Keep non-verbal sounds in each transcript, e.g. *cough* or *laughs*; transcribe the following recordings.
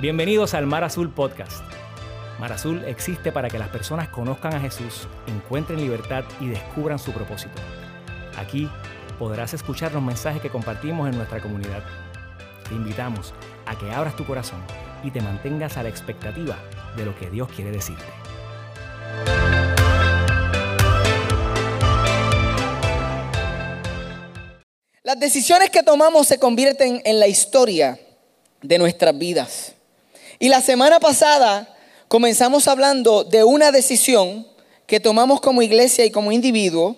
Bienvenidos al Mar Azul Podcast. Mar Azul existe para que las personas conozcan a Jesús, encuentren libertad y descubran su propósito. Aquí podrás escuchar los mensajes que compartimos en nuestra comunidad. Te invitamos a que abras tu corazón y te mantengas a la expectativa de lo que Dios quiere decirte. Las decisiones que tomamos se convierten en la historia de nuestras vidas. Y la semana pasada comenzamos hablando de una decisión que tomamos como iglesia y como individuo.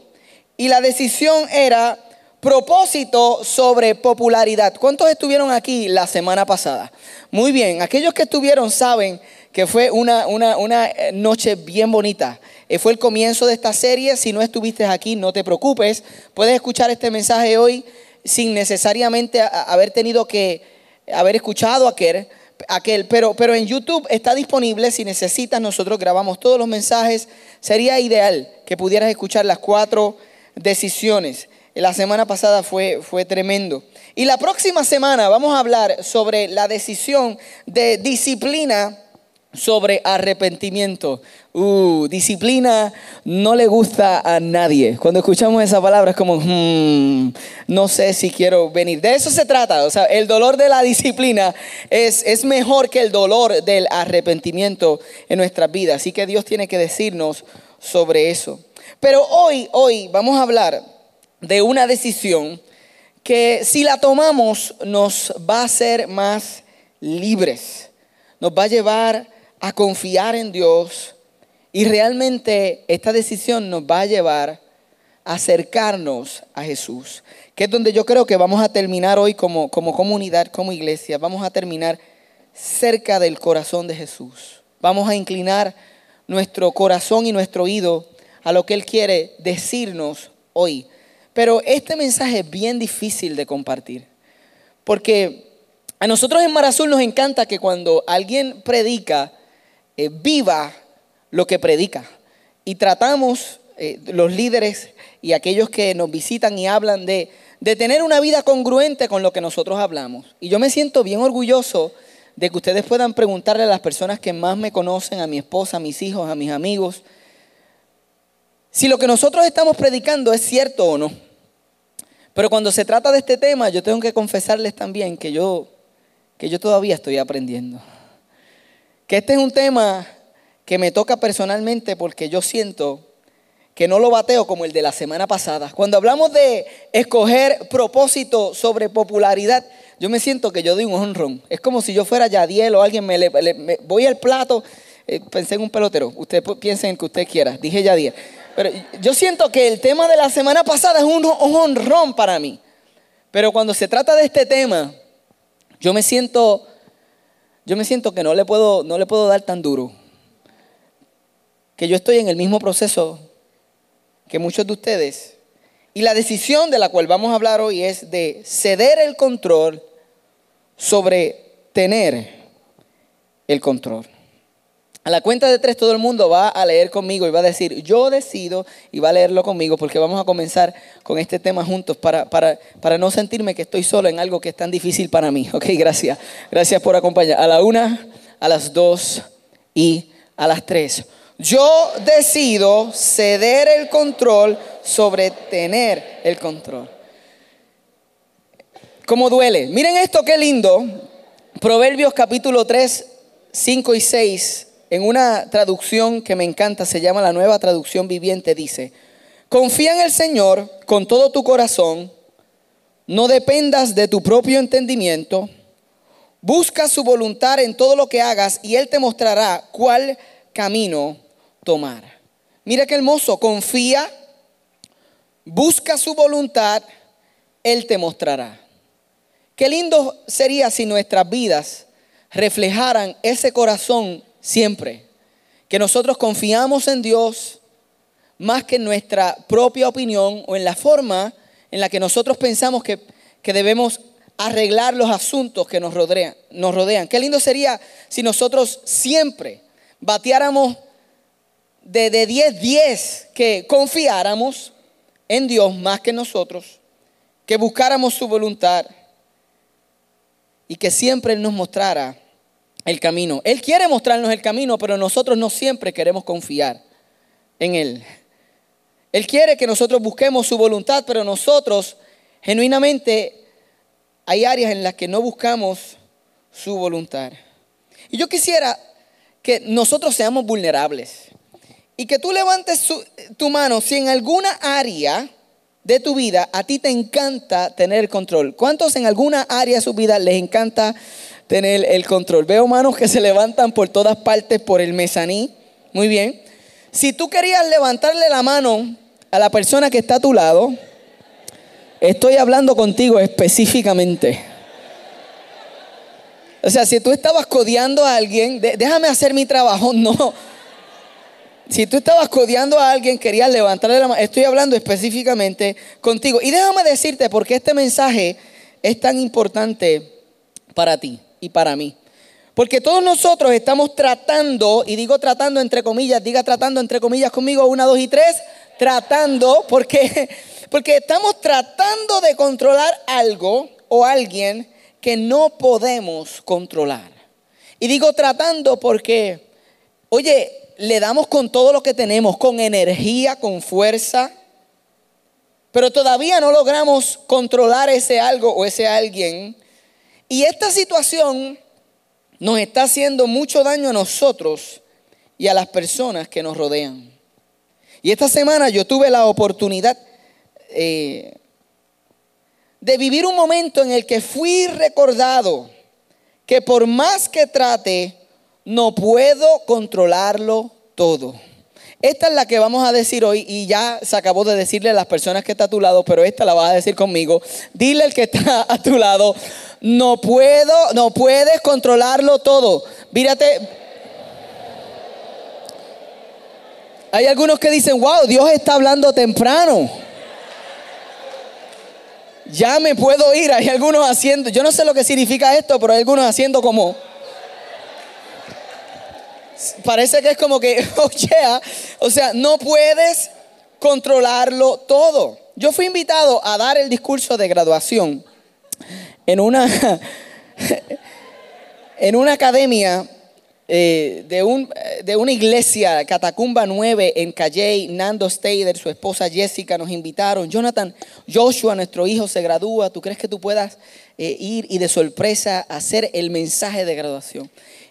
Y la decisión era propósito sobre popularidad. ¿Cuántos estuvieron aquí la semana pasada? Muy bien, aquellos que estuvieron saben que fue una, una, noche bien bonita. Eh, fue el comienzo de esta serie. Si no estuviste aquí, no te preocupes. Puedes escuchar este mensaje hoy sin necesariamente haber tenido que haber escuchado aquel aquel, pero, pero en YouTube está disponible, si necesitas, nosotros grabamos todos los mensajes, sería ideal que pudieras escuchar las cuatro decisiones. La semana pasada fue, fue tremendo. Y la próxima semana vamos a hablar sobre la decisión de disciplina sobre arrepentimiento. Uh, disciplina no le gusta a nadie. Cuando escuchamos esa palabra es como, hmm, no sé si quiero venir. De eso se trata. O sea, el dolor de la disciplina es, es mejor que el dolor del arrepentimiento en nuestra vida. Así que Dios tiene que decirnos sobre eso. Pero hoy, hoy vamos a hablar de una decisión que si la tomamos nos va a hacer más libres. Nos va a llevar a confiar en Dios y realmente esta decisión nos va a llevar a acercarnos a Jesús, que es donde yo creo que vamos a terminar hoy como, como comunidad, como iglesia, vamos a terminar cerca del corazón de Jesús. Vamos a inclinar nuestro corazón y nuestro oído a lo que Él quiere decirnos hoy. Pero este mensaje es bien difícil de compartir, porque a nosotros en Mar Azul nos encanta que cuando alguien predica, eh, viva lo que predica. Y tratamos, eh, los líderes y aquellos que nos visitan y hablan de, de tener una vida congruente con lo que nosotros hablamos. Y yo me siento bien orgulloso de que ustedes puedan preguntarle a las personas que más me conocen, a mi esposa, a mis hijos, a mis amigos, si lo que nosotros estamos predicando es cierto o no. Pero cuando se trata de este tema, yo tengo que confesarles también que yo, que yo todavía estoy aprendiendo que este es un tema que me toca personalmente porque yo siento que no lo bateo como el de la semana pasada. Cuando hablamos de escoger propósito sobre popularidad, yo me siento que yo doy un honrón. Es como si yo fuera Yadiel o alguien me, le, voy al plato, eh, pensé en un pelotero, usted piense en que usted quiera, dije Yadiel. Pero yo siento que el tema de la semana pasada es un, un honrón para mí. Pero cuando se trata de este tema, yo me siento yo me siento que no le puedo, no le puedo dar tan duro. Que yo estoy en el mismo proceso que muchos de ustedes. Y la decisión de la cual vamos a hablar hoy es de ceder el control sobre tener el control. A la cuenta de tres todo el mundo va a leer conmigo y va a decir, yo decido y va a leerlo conmigo porque vamos a comenzar con este tema juntos para, no sentirme que estoy solo en algo que es tan difícil para mí. Ok, gracias. Gracias por acompañar. A la una, a las dos y a las tres. Yo decido ceder el control sobre tener el control. ¿Cómo duele? Miren esto, qué lindo. Proverbios capítulo 3, 5 y 6 en una traducción que me encanta, se llama la nueva traducción viviente, dice, confía en el Señor con todo tu corazón, no dependas de tu propio entendimiento, busca su voluntad en todo lo que hagas y Él te mostrará cuál camino tomar. Mira qué hermoso, confía, busca su voluntad, Él te mostrará. Qué lindo sería si nuestras vidas reflejaran ese corazón siempre. Que nosotros confiamos en Dios más que en nuestra propia opinión o en la forma en la que nosotros pensamos que, debemos arreglar los asuntos que nos rodean, nos rodean. Qué lindo sería si nosotros siempre bateáramos de 10, 10, que confiáramos en Dios más que nosotros, que buscáramos su voluntad y que siempre Él nos mostrara el camino. Él quiere mostrarnos el camino, pero nosotros no siempre queremos confiar en Él. Él quiere que nosotros busquemos su voluntad, pero nosotros genuinamente hay áreas en las que no buscamos su voluntad. Y yo quisiera que nosotros seamos vulnerables y que tú levantes tu mano si en alguna área de tu vida a ti te encanta tener control. ¿Cuántos en alguna área de su vida les encanta tener el control? Veo manos que *laughs* se levantan por todas partes por el mezaní. Muy bien. Si tú querías levantarle la mano a la persona que está a tu lado, estoy hablando contigo específicamente. O sea, si tú estabas codeando a alguien, déjame hacer mi trabajo, *laughs* no. Si tú estabas codeando a alguien, querías levantarle la mano, estoy hablando específicamente contigo. Y déjame decirte por qué este mensaje es tan importante para ti y para mí. Porque todos nosotros estamos tratando, y digo tratando entre comillas, diga tratando entre comillas conmigo, una, dos y tres, tratando, porque, porque estamos tratando de controlar algo o alguien que no podemos controlar. Y digo tratando porque, oye, le damos con todo lo que tenemos, con energía, con fuerza, pero todavía no logramos controlar ese algo o ese alguien. Y esta situación nos está haciendo mucho daño a nosotros y a las personas que nos rodean. Y esta semana yo tuve la oportunidad eh, de vivir un momento en el que fui recordado que por más que trate, no puedo controlarlo todo. Esta es la que vamos a decir hoy y ya se acabó de decirle a las personas que está a tu lado, pero esta la vas a decir conmigo. Dile al que está *laughs* a tu lado, no puedo, no puedes controlarlo todo. Mírate. Hay algunos que dicen, wow, Dios está hablando temprano ya me puedo ir. Hay algunos haciendo, yo no sé lo que significa esto, pero hay algunos haciendo como... Parece que es como que, *laughs* oye, o sea, no puedes controlarlo todo. Yo fui invitado a dar el discurso de graduación en una, *laughs* en una academia eh, de, un, de, una iglesia, Catacumba 9, en Calley, Nando Stader, su esposa Jessica nos invitaron. Jonathan, Joshua, nuestro hijo, se gradúa. ¿Tú crees que tú puedas eh, ir y de sorpresa hacer el mensaje de graduación?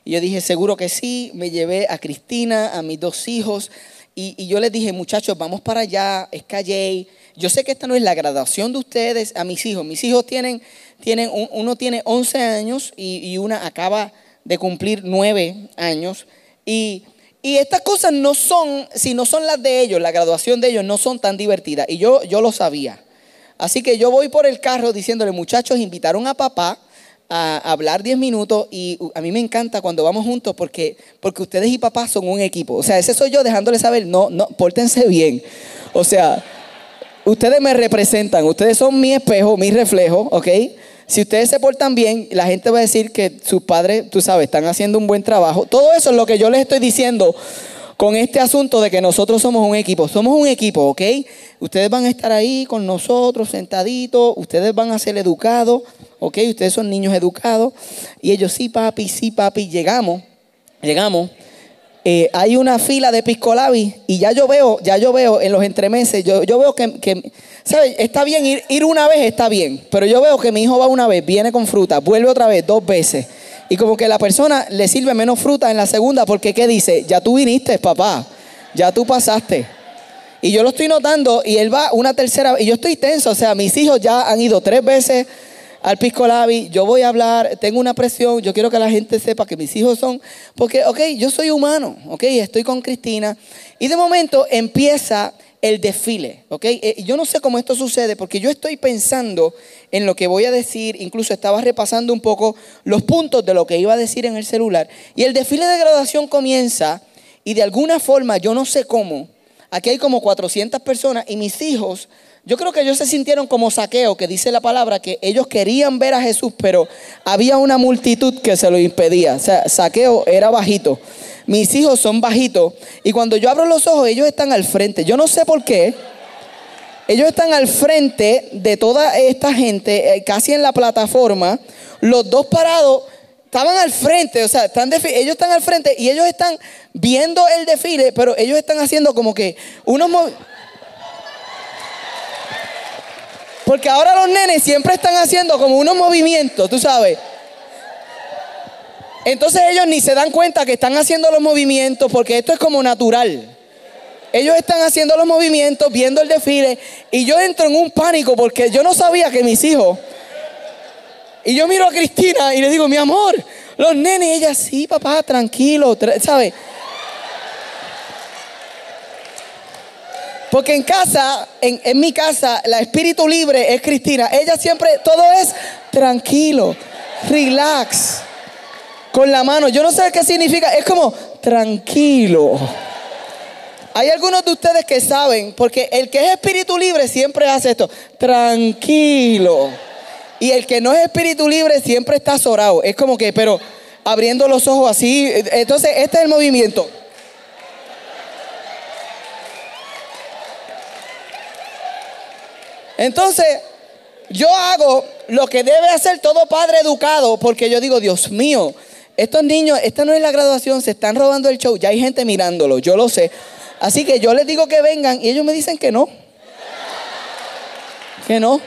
Y yo dije, seguro que sí. Me llevé a Cristina, a mis dos hijos. Y, yo les dije, muchachos, vamos para allá, es Calley. Yo sé que esta no es la graduación de ustedes, a mis hijos. Mis hijos tienen, tienen uno tiene 11 años y, y una acaba de cumplir nueve años. Y, estas cosas no son, si no son las de ellos, la graduación de ellos no son tan divertidas. Y yo, yo lo sabía. Así que yo voy por el carro diciéndole, muchachos, invitaron a papá a hablar diez minutos y a mí me encanta cuando vamos juntos porque, porque ustedes y papá son un equipo. O sea, ese soy yo dejándole saber, no, no, pórtense bien. O sea, ustedes me representan, ustedes son mi espejo, mi reflejo, ¿ok? Si ustedes se portan bien, la gente va a decir que sus padres, tú sabes, están haciendo un buen trabajo. Todo eso es lo que yo les estoy diciendo con este asunto de que nosotros somos un equipo. Somos un equipo, ¿ok? Ustedes van a estar ahí con nosotros, sentaditos. Ustedes van a ser educados, ¿ok? Ustedes son niños educados. Y ellos, sí, papi, sí, papi. Llegamos, llegamos. Eh, hay una fila de piscolabi y ya yo veo, ya yo veo en los entremeses, yo, yo veo que, que ¿Sabes? Está bien ir, ir una vez, está bien. Pero yo veo que mi hijo va una vez, viene con fruta, vuelve otra vez, dos veces. Y como que la persona le sirve menos fruta en la segunda, porque ¿qué dice? Ya tú viniste, papá. Ya tú pasaste. Y yo lo estoy notando y él va una tercera vez. Y yo estoy tenso. O sea, mis hijos ya han ido tres veces al Pisco Labi. Yo voy a hablar, tengo una presión. Yo quiero que la gente sepa que mis hijos son. Porque, ok, yo soy humano. Ok, estoy con Cristina. Y de momento empieza el desfile, ¿ok? Eh, yo no sé cómo esto sucede porque yo estoy pensando en lo que voy a decir, incluso estaba repasando un poco los puntos de lo que iba a decir en el celular. Y el desfile de graduación comienza y de alguna forma, yo no sé cómo, aquí hay como 400 personas y mis hijos, yo creo que ellos se sintieron como saqueo, que dice la palabra, que ellos querían ver a Jesús, pero había una multitud que se lo impedía. O sea, saqueo era bajito. Mis hijos son bajitos y cuando yo abro los ojos ellos están al frente. Yo no sé por qué. Ellos están al frente de toda esta gente, eh, casi en la plataforma, los dos parados estaban al frente, o sea, están ellos están al frente y ellos están viendo el desfile, pero ellos están haciendo como que unos Porque ahora los nenes siempre están haciendo como unos movimientos, tú sabes. Entonces ellos ni se dan cuenta que están haciendo los movimientos porque esto es como natural. Ellos están haciendo los movimientos, viendo el desfile y yo entro en un pánico porque yo no sabía que mis hijos... Y yo miro a Cristina y le digo, mi amor, los nenes, ella sí, papá, tranquilo, ¿sabes? Porque en casa, en, mi casa, la espíritu libre es Cristina. Ella siempre, todo es tranquilo, relax, con la mano. Yo no sé qué significa, es como tranquilo. Hay algunos de ustedes que saben, porque el que es espíritu libre siempre hace esto, tranquilo. Y el que no es espíritu libre siempre está azorado. Es como que, pero abriendo los ojos así. Entonces, este es el movimiento. Entonces, yo hago lo que debe hacer todo padre educado, porque yo digo, Dios mío, estos niños, esta no es la graduación, se están robando el show, ya hay gente mirándolo, yo lo sé. Así que yo les digo que vengan y ellos me dicen que no. Que no.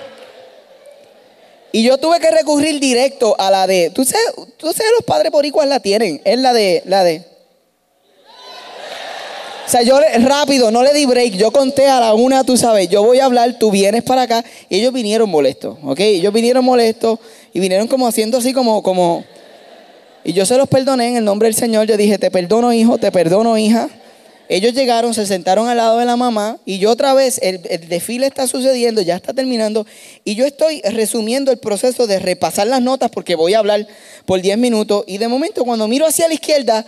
Y yo tuve que recurrir directo a la de, tú sabes, tú sabes los padres por igual la tienen, es la de, la de, sea, yo rápido, no le di break. Yo conté a la una, tú sabes, yo voy a hablar, tú vienes para acá. Y ellos vinieron molestos, ¿ok? Ellos vinieron molestos y vinieron como haciendo así como, como... Y yo se los perdoné en el nombre del Señor. Yo dije, te perdono hijo, te perdono hija. Ellos llegaron, se sentaron al lado de la mamá y yo otra vez, el, desfile está sucediendo, ya está terminando y yo estoy resumiendo el proceso de repasar las notas porque voy a hablar por 10 minutos y de momento cuando miro hacia la izquierda,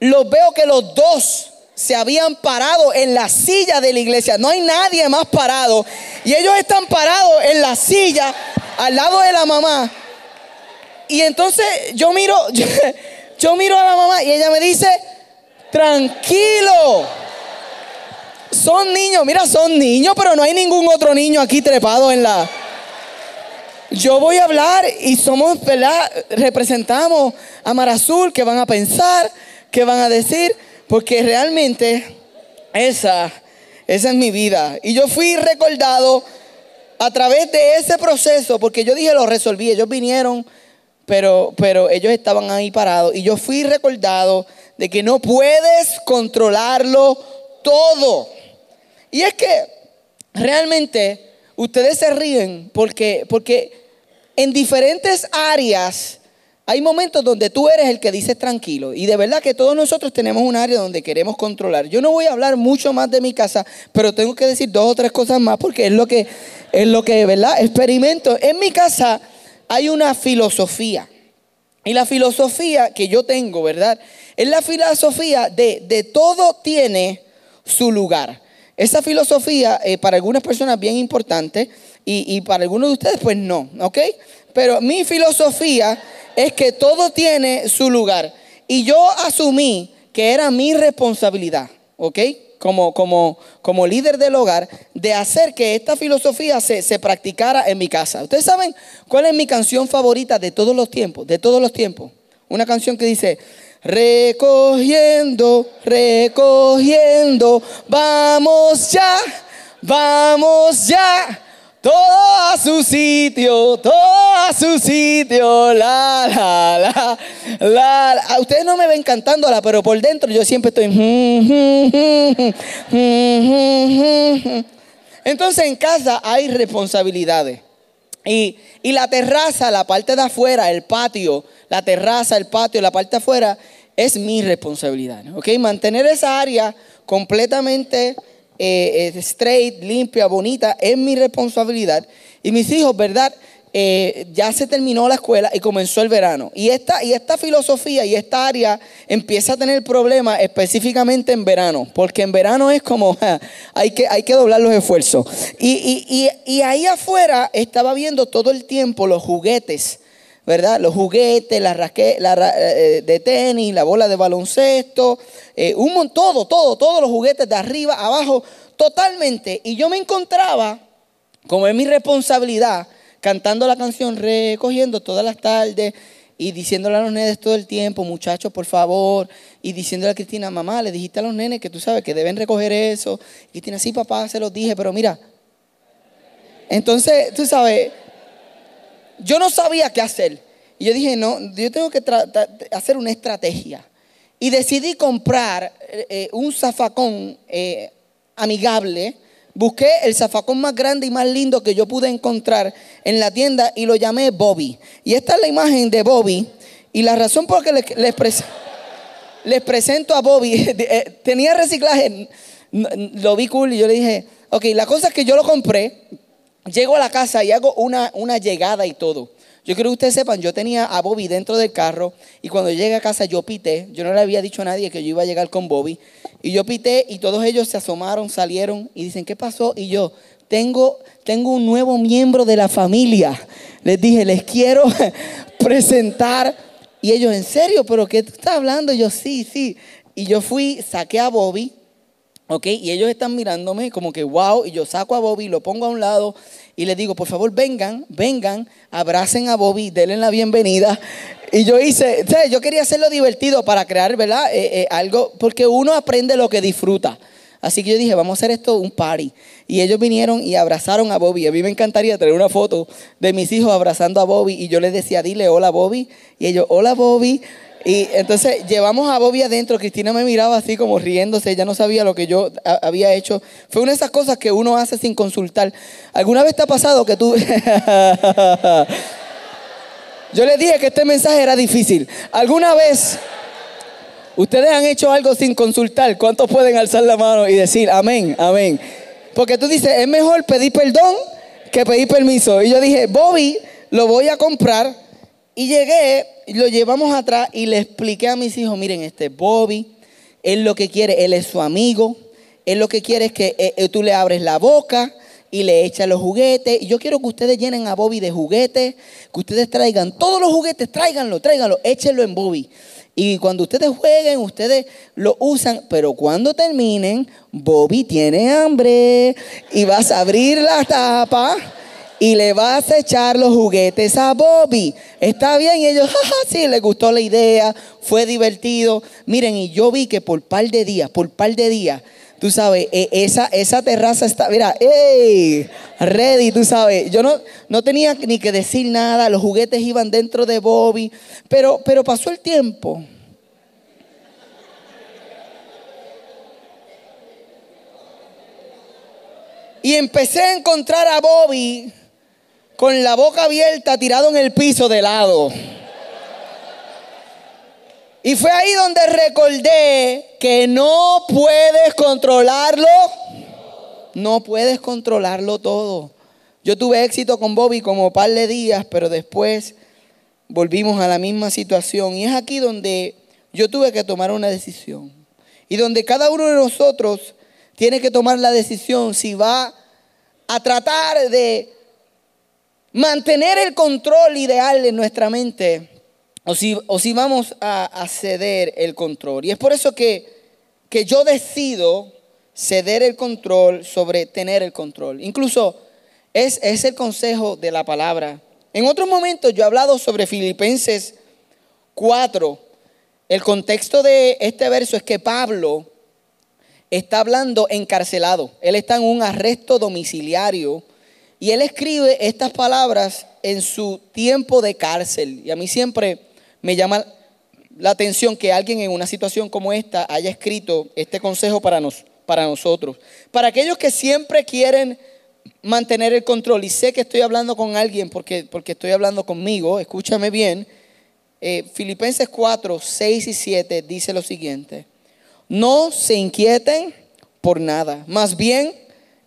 los veo que los dos se habían parado en la silla de la iglesia. No hay nadie más parado. Y ellos están parados en la silla al lado de la mamá. Y entonces yo miro, *laughs* yo, miro a la mamá y ella me dice, tranquilo. Son niños, mira, son niños, pero no hay ningún otro niño aquí trepado en la... Yo voy a hablar y somos, ¿verdad? Representamos a Mar Azul, que van a pensar, que van a decir. Porque realmente esa, esa es mi vida. Y yo fui recordado a través de ese proceso, porque yo dije, lo resolví, ellos vinieron, pero, pero ellos estaban ahí parados. Y yo fui recordado de que no puedes controlarlo todo. Y es que realmente ustedes se ríen porque, porque en diferentes áreas hay momentos donde tú eres el que dices tranquilo. Y de verdad que todos nosotros tenemos un área donde queremos controlar. Yo no voy a hablar mucho más de mi casa, pero tengo que decir dos o tres cosas más porque es lo que, es lo que, ¿verdad? Experimento. En mi casa hay una filosofía. Y la filosofía que yo tengo, ¿verdad? Es la filosofía de, de todo tiene su lugar. Esa filosofía eh, para algunas personas bien importante y, y para algunos de ustedes pues no, ¿ok? Pero mi filosofía es que todo tiene su lugar. Y yo asumí que era mi responsabilidad, ¿ok? Como, como, como líder del hogar, de hacer que esta filosofía se, se practicara en mi casa. ¿Ustedes saben cuál es mi canción favorita de todos los tiempos? De todos los tiempos. Una canción que dice, recogiendo, recogiendo, vamos ya, vamos ya todo a su sitio, todo a su sitio, la, la, la, la. ustedes no me ven cantándola, pero por dentro yo siempre estoy. Entonces en casa hay responsabilidades. Y, y la terraza, la parte de afuera, el patio, la terraza, el patio, la parte de afuera, es mi responsabilidad. ¿Ok? Mantener esa área completamente eh, eh, straight, limpia, bonita, es mi responsabilidad. Y mis hijos, ¿verdad? Eh, ya se terminó la escuela y comenzó el verano. Y esta, y esta filosofía y esta área empieza a tener problemas específicamente en verano, porque en verano es como, *laughs* hay, que, hay que doblar los esfuerzos. Y, y, y ahí afuera estaba viendo todo el tiempo los juguetes ¿verdad? Los juguetes, la, raque, la eh, de tenis, la bola de baloncesto, eh, todo, todo, todos los juguetes de arriba, abajo, totalmente. Y yo me encontraba, como es mi responsabilidad, cantando la canción, recogiendo todas las tardes. y diciéndole a los nenes todo el tiempo, muchachos, por favor, y diciéndole a Cristina, mamá, le dijiste a los nenes que tú sabes que deben recoger eso. Y Cristina, sí, papá, se los dije, pero mira. Entonces, tú sabes, yo no sabía qué hacer. Y yo dije, no, yo tengo que hacer una estrategia. Y decidí comprar eh, eh, un zafacón eh, amigable. Busqué el zafacón más grande y más lindo que yo pude encontrar en la tienda y lo llamé Bobby. Y esta es la imagen de Bobby. Y la razón por la que les, les presento a Bobby, *laughs* tenía reciclaje, lo vi cool y yo le dije, ok, la cosa es que yo lo compré, llego a la casa y hago una, una llegada y todo. Yo quiero que ustedes sepan, yo tenía a Bobby dentro del carro y cuando llegué a casa yo pité, yo no le había dicho a nadie que yo iba a llegar con Bobby y yo pité y todos ellos se asomaron, salieron y dicen, ¿qué pasó? Y yo, tengo, tengo un nuevo miembro de la familia. Les dije, les quiero *laughs* presentar. Y ellos, ¿en serio? ¿Pero qué tú estás hablando? Yo, sí, sí. Y yo fui, saqué a Bobby, ¿ok? Y ellos están mirándome como que, wow. Y yo saco a Bobby, lo pongo a un lado y les digo, por favor, vengan, vengan, abracen a Bobby, denle la bienvenida. Y yo hice, yo quería hacerlo divertido para crear, ¿verdad? Eh, eh, algo, porque uno aprende lo que disfruta. Así que yo dije, vamos a hacer esto un party. Y ellos vinieron y abrazaron a Bobby. A mí me encantaría tener una foto de mis hijos abrazando a Bobby. Y yo les decía, dile hola Bobby. Y ellos, hola Bobby. Y entonces llevamos a Bobby adentro. Cristina me miraba así como riéndose. Ella no sabía lo que yo había hecho. Fue una de esas cosas que uno hace sin consultar. ¿Alguna vez te ha pasado que tú... *laughs* yo les dije que este mensaje era difícil. ¿Alguna vez ustedes han hecho algo sin consultar? ¿Cuántos pueden alzar la mano y decir amén, amén? Porque tú dices, es mejor pedir perdón que pedir permiso. Y yo dije, Bobby, lo voy a comprar y llegué, lo llevamos atrás y le expliqué a mis hijos, miren, este Bobby, él lo que quiere, él es su amigo, él lo que quiere es que eh, eh, tú le abres la boca y le echas los juguetes. Y yo quiero que ustedes llenen a Bobby de juguetes, que ustedes traigan todos los juguetes, tráiganlo, tráiganlo, échenlo en Bobby. Y cuando ustedes jueguen, ustedes lo usan, pero cuando terminen, Bobby tiene hambre y vas a abrir la tapa y le vas a echar los juguetes a Bobby. Está bien, y ellos, *laughs* jaja, sí, les gustó la idea, fue divertido. Miren, y yo vi que por par de días, por par de días, tú sabes, e, esa, esa terraza está, mira, ¡ey! Ready, tú sabes. Yo no, no tenía ni que decir nada, los juguetes iban dentro de Bobby, pero, pero pasó el tiempo. Y empecé a encontrar a Bobby con la boca abierta, tirado en el piso de lado. Y fue ahí donde recordé que no puedes controlarlo. No puedes controlarlo todo. Yo tuve éxito con Bobby como par de días, pero después volvimos a la misma situación. Y es aquí donde yo tuve que tomar una decisión. Y donde cada uno de nosotros tiene que tomar la decisión si va a tratar de mantener el control ideal en nuestra mente o si, o si vamos a, ceder el control. Y es por eso que, que yo decido ceder el control sobre tener el control. Incluso es, es el consejo de la palabra. En otros momentos yo he hablado sobre Filipenses 4. El contexto de este verso es que Pablo está hablando encarcelado. Él está en un arresto domiciliario y él escribe estas palabras en su tiempo de cárcel. Y a mí siempre me llama la atención que alguien en una situación como esta haya escrito este consejo para, nos, para nosotros. Para aquellos que siempre quieren mantener el control, y sé que estoy hablando con alguien porque, porque estoy hablando conmigo, escúchame bien, eh, Filipenses 4, 6 y 7 dice lo siguiente, no se inquieten por nada, más bien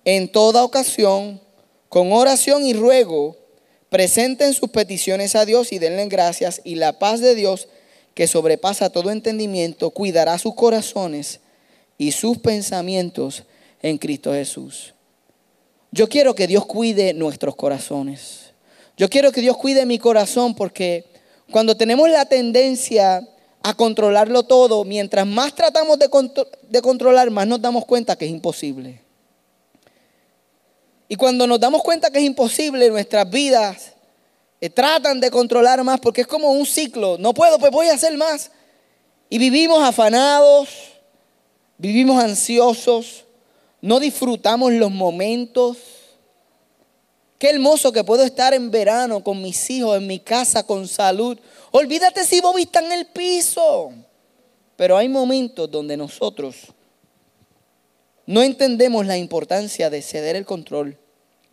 en toda ocasión, con oración y ruego, presenten sus peticiones a Dios y denle gracias y la paz de Dios, que sobrepasa todo entendimiento, cuidará sus corazones y sus pensamientos en Cristo Jesús. Yo quiero que Dios cuide nuestros corazones. Yo quiero que Dios cuide mi corazón porque cuando tenemos la tendencia a controlarlo todo, mientras más tratamos de, de controlar, más nos damos cuenta que es imposible. Y cuando nos damos cuenta que es imposible, nuestras vidas eh, tratan de controlar más porque es como un ciclo. No puedo, pues voy a hacer más. Y vivimos afanados, vivimos ansiosos, no disfrutamos los momentos. Qué hermoso que puedo estar en verano con mis hijos, en mi casa, con salud. Olvídate si Bobby está en el piso. Pero hay momentos donde nosotros no entendemos la importancia de ceder el control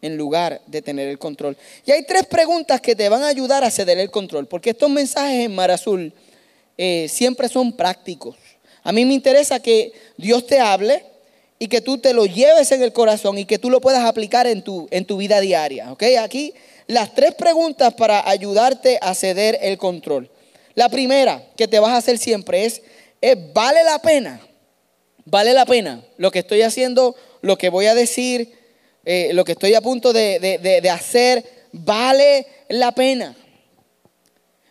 en lugar de tener el control. Y hay tres preguntas que te van a ayudar a ceder el control, porque estos mensajes en Mar Azul eh, siempre son prácticos. A mí me interesa que Dios te hable y que tú te lo lleves en el corazón y que tú lo puedas aplicar en tu, en tu vida diaria. ¿ok? Aquí las tres preguntas para ayudarte a ceder el control. La primera que te vas a hacer siempre es, ¿vale la pena? ¿Vale la pena lo que estoy haciendo, lo que voy a decir, eh, lo que estoy a punto de, hacer? ¿Vale la pena?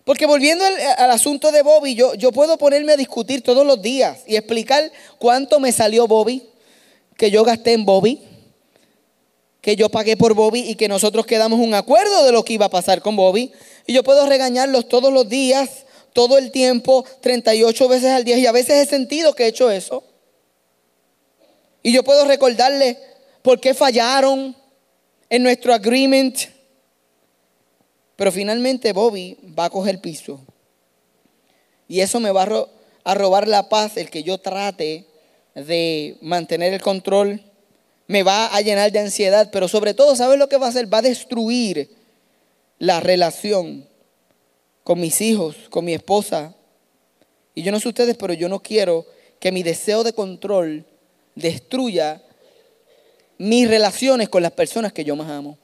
Porque volviendo al, asunto de Bobby, yo, yo puedo ponerme a discutir todos los días y explicar cuánto me salió Bobby, que yo gasté en Bobby, que yo pagué por Bobby y que nosotros quedamos un acuerdo de lo que iba a pasar con Bobby. Y yo puedo regañarlos todos los días, todo el tiempo, 38 veces al día. Y a veces he sentido que he hecho eso. Y yo puedo recordarles por qué fallaron en nuestro agreement. Pero finalmente Bobby va a coger piso. Y eso me va a, a robar la paz, el que yo trate de mantener el control, me va a llenar de ansiedad, pero sobre todo, ¿sabes lo que va a hacer? Va a destruir la relación con mis hijos, con mi esposa. Y yo no sé ustedes, pero yo no quiero que mi deseo de control destruya mis relaciones con las personas que yo más amo.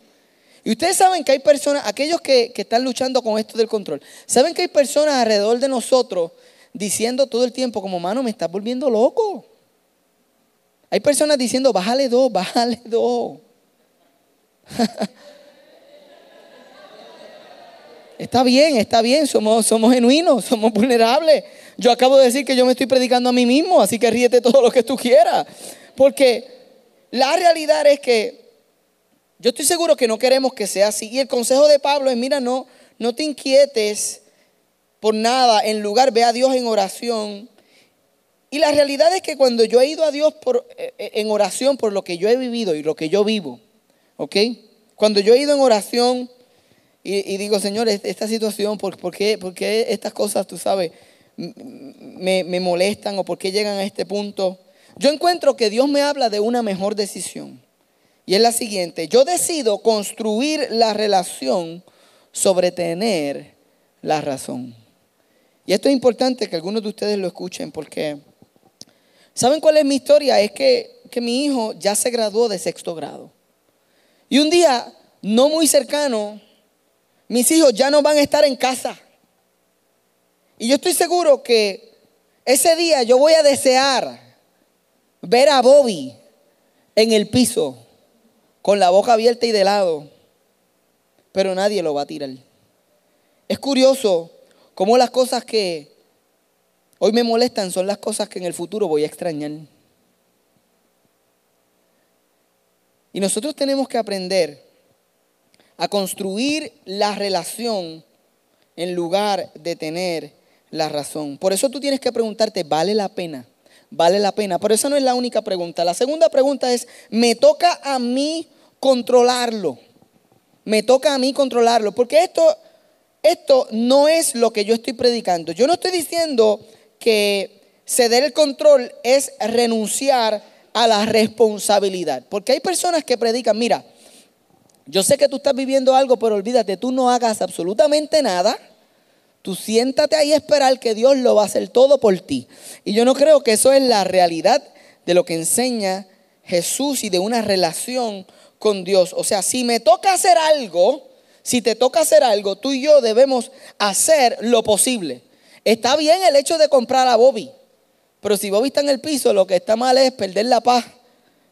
Y ustedes saben que hay personas, aquellos que, que, están luchando con esto del control, saben que hay personas alrededor de nosotros diciendo todo el tiempo como, mano, me estás volviendo loco. Hay personas diciendo, bájale dos, *laughs* bájale dos. *laughs* está bien, está bien, somos, somos genuinos, somos vulnerables. Yo acabo de decir que yo me estoy predicando a mí mismo, así que ríete todo lo que tú quieras. Porque la realidad es que yo estoy seguro que no queremos que sea así. Y el consejo de Pablo es, mira, no, no te inquietes por nada, en lugar ve a Dios en oración y la realidad es que cuando yo he ido a Dios por, eh, eh, en oración por lo que yo he vivido y lo que yo vivo, ¿ok? Cuando yo he ido en oración y, digo, Señor, esta situación, ¿por, qué, estas cosas, tú sabes, me, molestan o por qué llegan a este punto? Yo encuentro que Dios me habla de una mejor decisión. Y es la siguiente, yo decido construir la relación sobre tener la razón. Y esto es importante que algunos de ustedes lo escuchen porque ¿Saben cuál es mi historia? Es que, mi hijo ya se graduó de sexto grado. Y un día, no muy cercano, mis hijos ya no van a estar en casa. Y yo estoy seguro que ese día yo voy a desear ver a Bobby en el piso, con la boca abierta y de lado, pero nadie lo va a tirar. Es curioso cómo las cosas que hoy me molestan son las cosas que en el futuro voy a extrañar. Y nosotros tenemos que aprender a construir la relación en lugar de tener la razón. Por eso tú tienes que preguntarte, ¿vale la pena? ¿Vale la pena? Pero esa no es la única pregunta. La segunda pregunta es, ¿me toca a mí controlarlo? Me toca a mí controlarlo. Porque esto, esto no es lo que yo estoy predicando. Yo no estoy diciendo que ceder el control es renunciar a la responsabilidad. Porque hay personas que predican, mira, yo sé que tú estás viviendo algo, pero olvídate, tú no hagas absolutamente nada. Tú siéntate ahí a esperar que Dios lo va a hacer todo por ti. Y yo no creo que eso es la realidad de lo que enseña Jesús y de una relación con Dios. O sea, si me toca hacer algo, si te toca hacer algo, tú y yo debemos hacer lo posible. Está bien el hecho de comprar a Bobby, pero si Bobby está en el piso, lo que está mal es perder la paz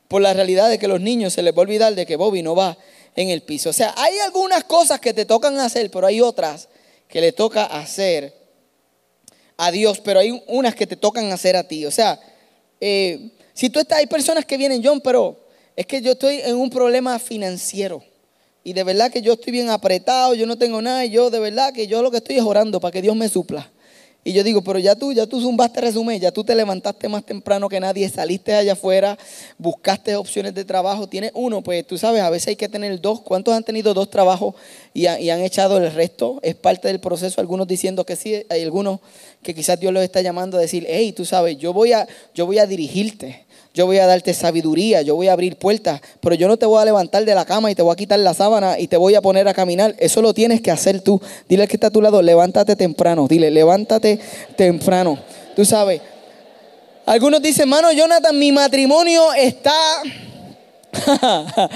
por la realidad de que los niños se les va a olvidar de que Bobby no va en el piso. O sea, hay algunas cosas que te tocan hacer, pero hay otras que le toca hacer a Dios, pero hay unas que te tocan hacer a ti. O sea, eh, si tú estás, hay personas que vienen, John, pero es que yo estoy en un problema financiero. y de verdad que yo estoy bien apretado, yo no tengo nada, y yo de verdad que yo lo que estoy es orando para que Dios me supla. Y yo digo, pero ya tú, ya tú zumbaste resumen, ya tú te levantaste más temprano que nadie, saliste allá afuera, buscaste opciones de trabajo, tienes uno, pues tú sabes, a veces hay que tener dos. ¿Cuántos han tenido dos trabajos y, han echado el resto? Es parte del proceso, algunos diciendo que sí, hay algunos que quizás Dios los está llamando a decir, hey, tú sabes, yo voy a, yo voy a dirigirte yo voy a darte sabiduría, yo voy a abrir puertas, pero yo no te voy a levantar de la cama y te voy a quitar la sábana y te voy a poner a caminar. Eso lo tienes que hacer tú. Dile al que está a tu lado, levántate temprano. Dile, levántate temprano. Tú sabes. Algunos dicen, hermano Jonathan, mi matrimonio está... *laughs*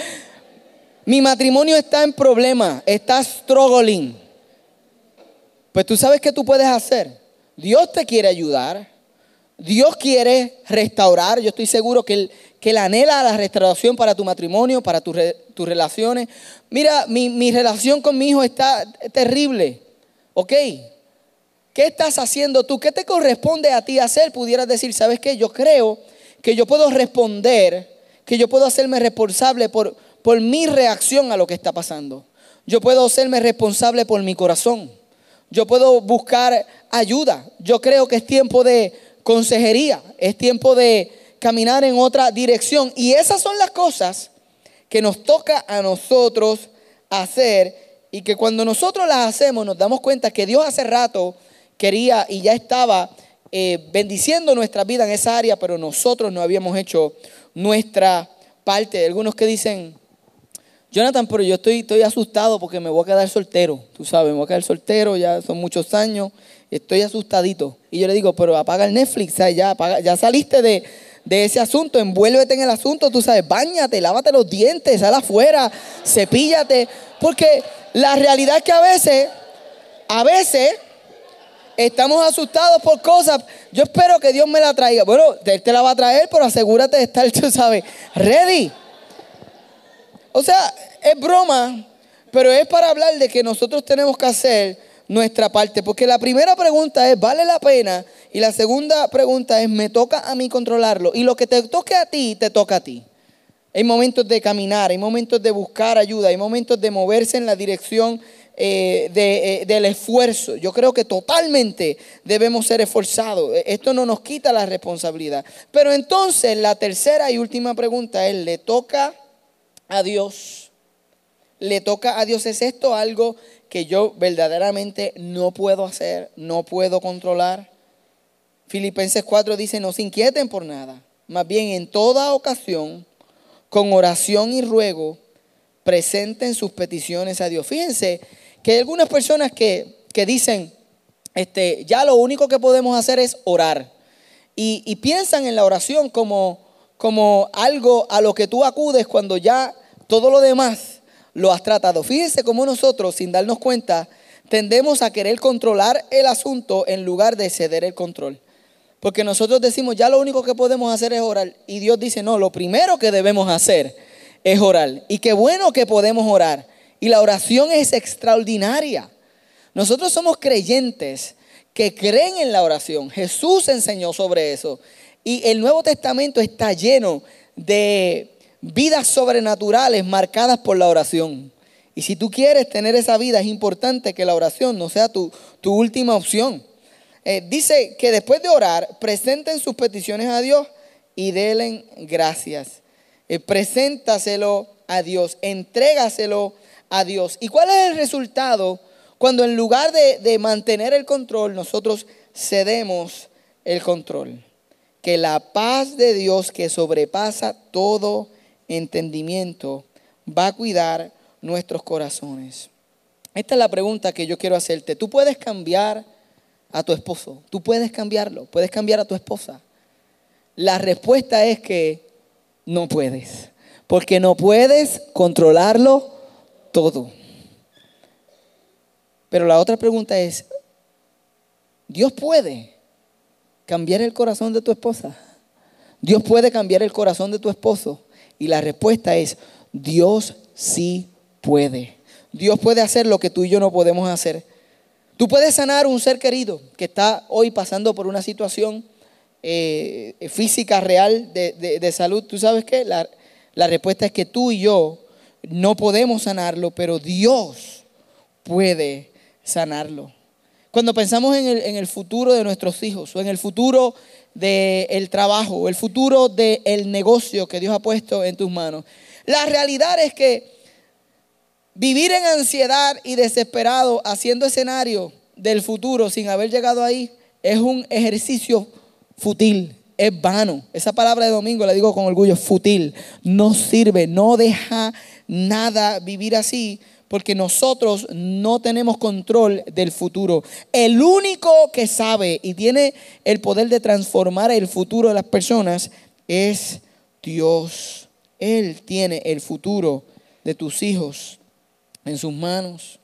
mi matrimonio está en problema, está struggling. Pues tú sabes qué tú puedes hacer. Dios te quiere ayudar. Dios quiere restaurar, yo estoy seguro que Él, anhela la restauración para tu matrimonio, para tus relaciones. Mira, mi, relación con mi hijo está terrible, ¿ok? ¿Qué estás haciendo tú? ¿Qué te corresponde a ti hacer? Pudieras decir, ¿sabes qué? Yo creo que yo puedo responder, que yo puedo hacerme responsable por mi reacción a lo que está pasando. Yo puedo hacerme responsable por mi corazón. Yo puedo buscar ayuda. Yo creo que es tiempo de consejería, es tiempo de caminar en otra dirección. Y esas son las cosas que nos toca a nosotros hacer y que cuando nosotros las hacemos nos damos cuenta que Dios hace rato quería y ya estaba eh, bendiciendo nuestra vida en esa área, pero nosotros no habíamos hecho nuestra parte. Algunos que dicen, Jonathan, pero yo estoy, estoy asustado porque me voy a quedar soltero. Tú sabes, me voy a quedar soltero, ya son muchos años estoy asustadito. Y yo le digo, pero apaga el Netflix, ya, ya saliste de, ese asunto, envuélvete en el asunto, tú sabes, bañate, lávate los dientes, sal afuera, cepíllate. Porque la realidad es que a veces, a veces, estamos asustados por cosas. Yo espero que Dios me la traiga. Bueno, Él te la va a traer, pero asegúrate de estar, tú sabes, ready. O sea, es broma, pero es para hablar de que nosotros tenemos que hacer nuestra parte. Porque la primera pregunta es, ¿vale la pena? Y la segunda pregunta es, ¿me toca a mí controlarlo? Y lo que te toque a ti, te toca a ti. Hay momentos de caminar, hay momentos de buscar ayuda, hay momentos de moverse en la dirección eh, eh, del esfuerzo. Yo creo que totalmente debemos ser esforzados. E, esto no nos quita la responsabilidad. Pero entonces la tercera y última pregunta es, ¿le toca a Dios? ¿Le toca a Dios? ¿Es esto algo que yo verdaderamente no puedo hacer, no puedo controlar. Filipenses 4 dice, no se inquieten por nada, más bien en toda ocasión, con oración y ruego, presenten sus peticiones a Dios. Fíjense que hay algunas personas que, dicen, este, ya lo único que podemos hacer es orar. Y, y piensan en la oración como, como algo a lo que tú acudes cuando ya todo lo demás lo has tratado. Fíjense cómo nosotros, sin darnos cuenta, tendemos a querer controlar el asunto en lugar de ceder el control. Porque nosotros decimos, ya lo único que podemos hacer es orar. Y Dios dice, no, lo primero que debemos hacer es orar. Y qué bueno que podemos orar. Y la oración es extraordinaria. Nosotros somos creyentes que creen en la oración. Jesús enseñó sobre eso. Y el Nuevo Testamento está lleno de vidas sobrenaturales marcadas por la oración. Y si tú quieres tener esa vida, es importante que la oración no sea tu, última opción. Eh, dice que después de orar, presenten sus peticiones a Dios y denle gracias. Eh, preséntaselo a Dios, entrégaselo a Dios. ¿Y cuál es el resultado cuando en lugar de, de mantener el control, nosotros cedemos el control? Que la paz de Dios que sobrepasa todo entendimiento va a cuidar nuestros corazones. Esta es la pregunta que yo quiero hacerte. ¿Tú puedes cambiar a tu esposo? ¿Tú puedes cambiarlo? ¿Puedes cambiar a tu esposa? La respuesta es que no puedes, porque no puedes controlarlo todo. Pero la otra pregunta es, ¿Dios puede cambiar el corazón de tu esposa? ¿Dios puede cambiar el corazón de tu esposo? Y la respuesta es, Dios sí puede. Dios puede hacer lo que tú y yo no podemos hacer. Tú puedes sanar un ser querido que está hoy pasando por una situación eh, física real de, salud. ¿Tú sabes qué? La, la respuesta es que tú y yo no podemos sanarlo, pero Dios puede sanarlo. Cuando pensamos en el, futuro de nuestros hijos o en el futuro del trabajo o el futuro del negocio que Dios ha puesto en tus manos, la realidad es que vivir en ansiedad y desesperado haciendo escenario del futuro sin haber llegado ahí es un ejercicio fútil, es vano. Esa palabra de domingo la digo con orgullo, fútil. No sirve, no deja nada vivir así porque nosotros no tenemos control del futuro. El único que sabe y tiene el poder de transformar el futuro de las personas es Dios. Él tiene el futuro de tus hijos en sus manos.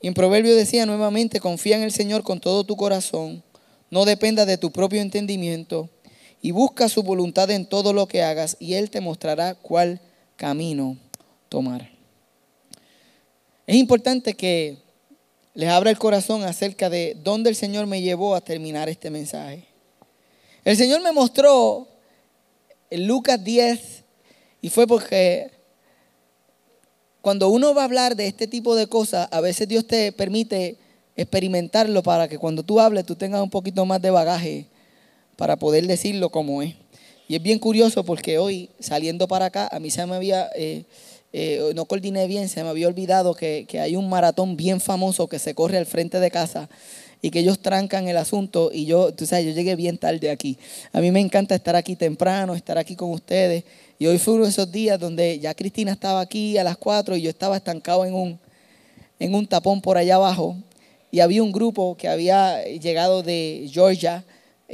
Y en Proverbio decía nuevamente, confía en el Señor con todo tu corazón, no dependa de tu propio entendimiento y busca su voluntad en todo lo que hagas y Él te mostrará cuál camino tomar. Es importante que les abra el corazón acerca de dónde el Señor me llevó a terminar este mensaje. El Señor me mostró en Lucas 10 y fue porque cuando uno va a hablar de este tipo de cosas, a veces Dios te permite experimentarlo para que cuando tú hables tú tengas un poquito más de bagaje para poder decirlo como es. Y es bien curioso porque hoy, saliendo para acá, a mí se me había, eh, eh, no coordiné bien, se me había olvidado que, hay un maratón bien famoso que se corre al frente de casa y que ellos trancan el asunto y yo, tú sabes, yo llegué bien tarde aquí. A mí me encanta estar aquí temprano, estar aquí con ustedes. Y hoy fue uno de esos días donde ya Cristina estaba aquí a las 4 y yo estaba estancado en un, en un tapón por allá abajo. Y había un grupo que había llegado de Georgia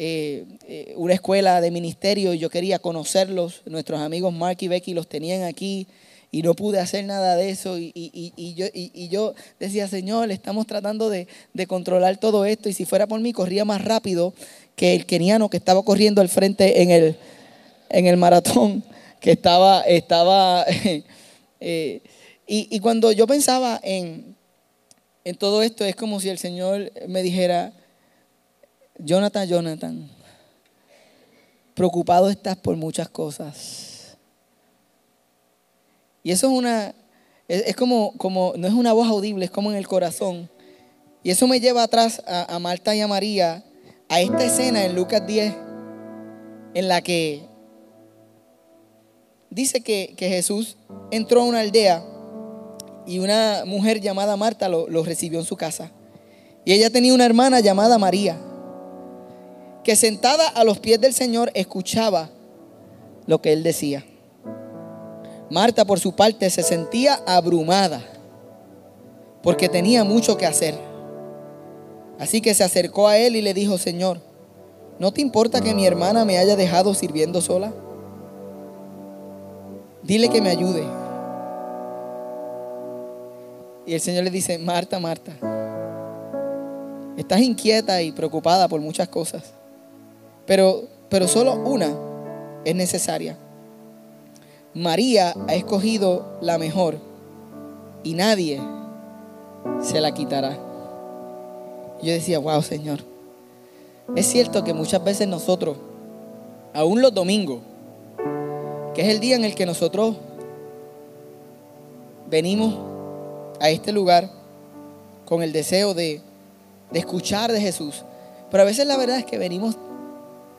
eh, eh, una escuela de ministerio y yo quería conocerlos. Nuestros amigos Mark y Becky los tenían aquí y no pude hacer nada de eso. Y, yo, yo, decía, Señor, estamos tratando de, controlar todo esto. Y si fuera por mí, corría más rápido que el keniano que estaba corriendo al frente en el, en el maratón, que estaba... estaba *laughs* eh, y, cuando yo pensaba en, en todo esto, es como si el Señor me dijera, Jonathan, Jonathan, preocupado estás por muchas cosas. Y eso es una, es, como, como, no es una voz audible, es como en el corazón. Y eso me lleva atrás a, Marta y a María, a esta escena en Lucas 10, en la que dice que, Jesús entró a una aldea y una mujer llamada Marta lo, lo recibió en su casa. Y ella tenía una hermana llamada María que sentada a los pies del Señor escuchaba lo que él decía. Marta, por su parte, se sentía abrumada porque tenía mucho que hacer. Así que se acercó a él y le dijo, Señor, ¿no te importa que mi hermana me haya dejado sirviendo sola? Dile que me ayude. Y el Señor le dice, Marta, Marta, estás inquieta y preocupada por muchas cosas. Pero, pero solo una es necesaria. María ha escogido la mejor y nadie se la quitará. Yo decía, wow, Señor. Es cierto que muchas veces nosotros, aún los domingos, que es el día en el que nosotros venimos a este lugar con el deseo de, de escuchar de Jesús, pero a veces la verdad es que venimos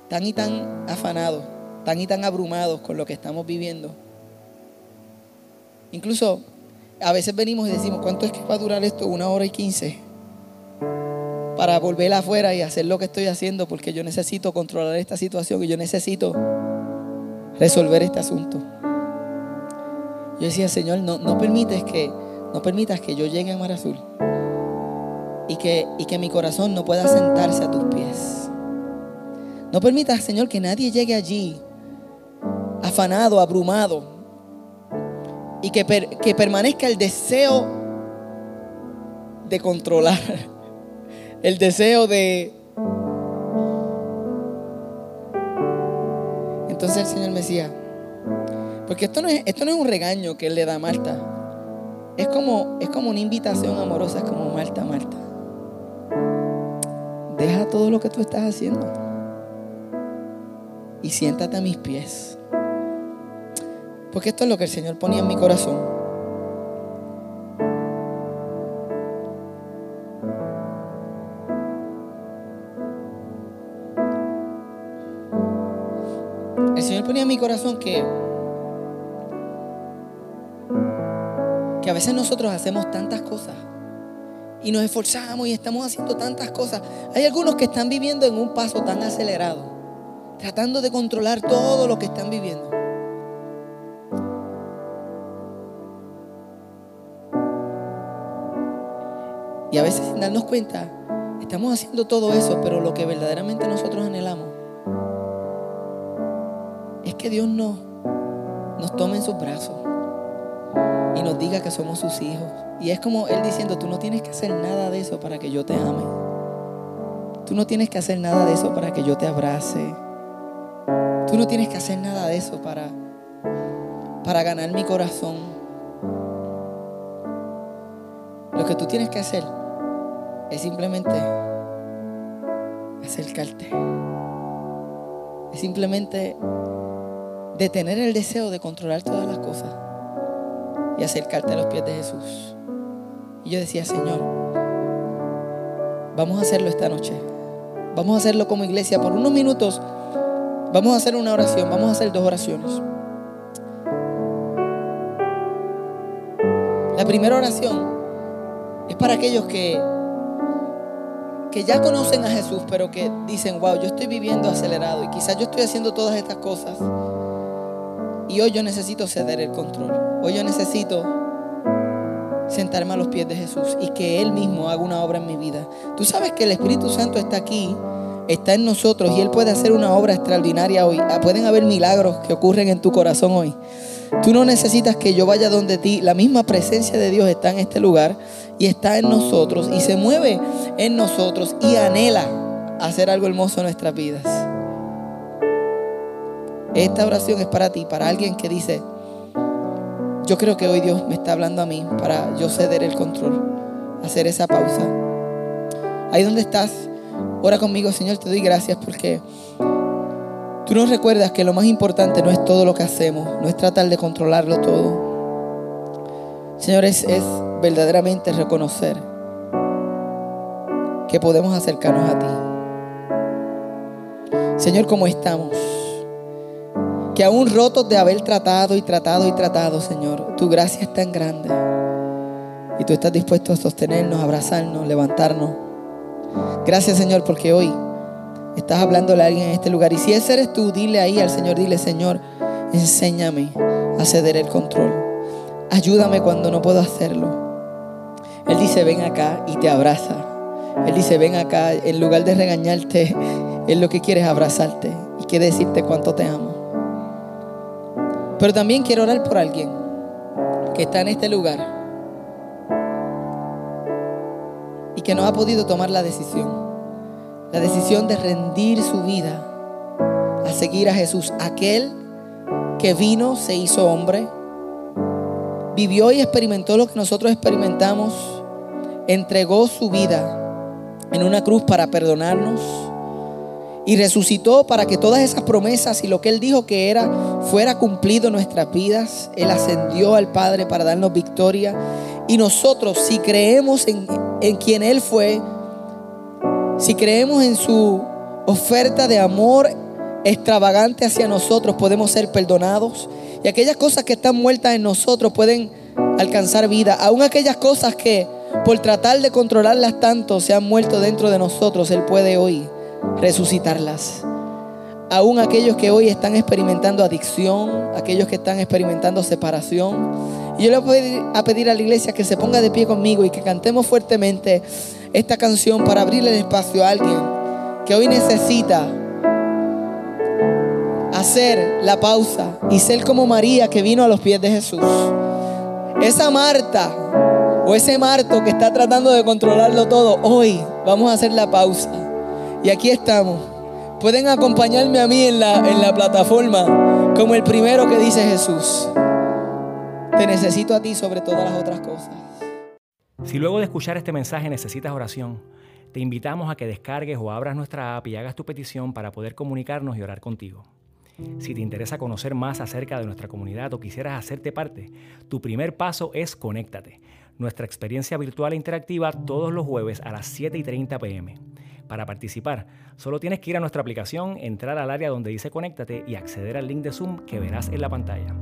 tan y tan afanados, tan y tan abrumados con lo que estamos viviendo. Incluso a veces venimos y decimos, ¿cuánto es que va a durar esto? Una hora y quince. Para volver afuera y hacer lo que estoy haciendo porque yo necesito controlar esta situación y yo necesito resolver este asunto. Yo decía, Señor, no, no permites que, no permitas que yo llegue a Mar Azul y que, y que mi corazón no pueda sentarse a tus pies. No permitas, Señor, que nadie llegue allí afanado, abrumado. Y que, que permanezca el deseo de controlar. *laughs* El deseo de... Entonces el Señor me decía, porque esto no es, esto no es un regaño que Él le da a Marta. Es como, es como una invitación amorosa, es como Marta, Marta. Deja todo lo que tú estás haciendo y siéntate a mis pies. Porque esto es lo que el Señor ponía en mi corazón. El Señor ponía en mi corazón que, que a veces nosotros hacemos tantas cosas y nos esforzamos y estamos haciendo tantas cosas. Hay algunos que están viviendo en un paso tan acelerado, tratando de controlar todo lo que están viviendo. Y a veces sin darnos cuenta, estamos haciendo todo eso, pero lo que verdaderamente nosotros anhelamos es que Dios no, nos tome en sus brazos y nos diga que somos sus hijos. Y es como Él diciendo, tú no tienes que hacer nada de eso para que yo te ame. Tú no tienes que hacer nada de eso para que yo te abrace. Tú no tienes que hacer nada de eso para, para ganar mi corazón. Lo que tú tienes que hacer es simplemente acercarte. Es simplemente detener el deseo de controlar todas las cosas y acercarte a los pies de Jesús. Y yo decía, Señor, vamos a hacerlo esta noche. Vamos a hacerlo como iglesia por unos minutos. Vamos a hacer una oración, vamos a hacer dos oraciones. La primera oración es para aquellos que que ya conocen a Jesús, pero que dicen, wow, yo estoy viviendo acelerado y quizás yo estoy haciendo todas estas cosas. Y hoy yo necesito ceder el control. Hoy yo necesito sentarme a los pies de Jesús y que Él mismo haga una obra en mi vida. Tú sabes que el Espíritu Santo está aquí, está en nosotros y Él puede hacer una obra extraordinaria hoy. Ah, pueden haber milagros que ocurren en tu corazón hoy. Tú no necesitas que yo vaya donde ti. La misma presencia de Dios está en este lugar y está en nosotros y se mueve en nosotros y anhela hacer algo hermoso en nuestras vidas. Esta oración es para ti, para alguien que dice, yo creo que hoy Dios me está hablando a mí para yo ceder el control, hacer esa pausa. Ahí donde estás, ora conmigo, Señor, te doy gracias porque Tú nos recuerdas que lo más importante no es todo lo que hacemos, no es tratar de controlarlo todo. Señor, es, verdaderamente reconocer que podemos acercarnos a ti. Señor, ¿cómo estamos? Que aún rotos de haber tratado y tratado y tratado, Señor, tu gracia es tan grande. Y tú estás dispuesto a sostenernos, abrazarnos, levantarnos. Gracias, Señor, porque hoy Estás hablándole a alguien en este lugar. Y si ese eres tú, dile ahí al Señor, dile, Señor, enséñame a ceder el control. Ayúdame cuando no puedo hacerlo. Él dice, ven acá y te abraza. Él dice, ven acá, en lugar de regañarte, Él lo que quiere es abrazarte y quiere decirte cuánto te amo. Pero también quiero orar por alguien que está en este lugar y que no ha podido tomar la decisión. La decisión de rendir su vida a seguir a Jesús, aquel que vino, se hizo hombre, vivió y experimentó lo que nosotros experimentamos, entregó su vida en una cruz para perdonarnos y resucitó para que todas esas promesas y lo que Él dijo que era fuera cumplido en nuestras vidas. Él ascendió al Padre para darnos victoria y nosotros si creemos en, en quien Él fue, si creemos en su oferta de amor extravagante hacia nosotros, podemos ser perdonados. Y aquellas cosas que están muertas en nosotros pueden alcanzar vida. Aún aquellas cosas que por tratar de controlarlas tanto se han muerto dentro de nosotros, Él puede hoy resucitarlas. Aún aquellos que hoy están experimentando adicción, aquellos que están experimentando separación. Y yo le voy a pedir a la iglesia que se ponga de pie conmigo y que cantemos fuertemente esta canción para abrirle el espacio a alguien que hoy necesita hacer la pausa y ser como María que vino a los pies de Jesús. Esa Marta o ese Marto que está tratando de controlarlo todo, hoy vamos a hacer la pausa. Y aquí estamos. Pueden acompañarme a mí en la, en la plataforma como el primero que dice Jesús. Te necesito a ti sobre todas las otras cosas. Si luego de escuchar este mensaje necesitas oración, te invitamos a que descargues o abras nuestra app y hagas tu petición para poder comunicarnos y orar contigo. Si te interesa conocer más acerca de nuestra comunidad o quisieras hacerte parte, tu primer paso es conéctate. Nuestra experiencia virtual e interactiva todos los jueves a las 7 y 30 pm. Para participar, solo tienes que ir a nuestra aplicación, entrar al área donde dice conéctate y acceder al link de Zoom que verás en la pantalla.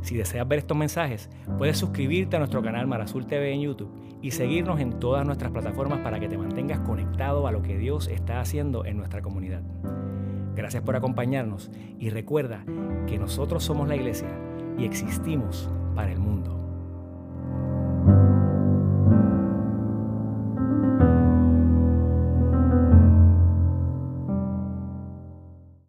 Si deseas ver estos mensajes, puedes suscribirte a nuestro canal Marazul TV en YouTube y seguirnos en todas nuestras plataformas para que te mantengas conectado a lo que Dios está haciendo en nuestra comunidad. Gracias por acompañarnos y recuerda que nosotros somos la iglesia y existimos para el mundo.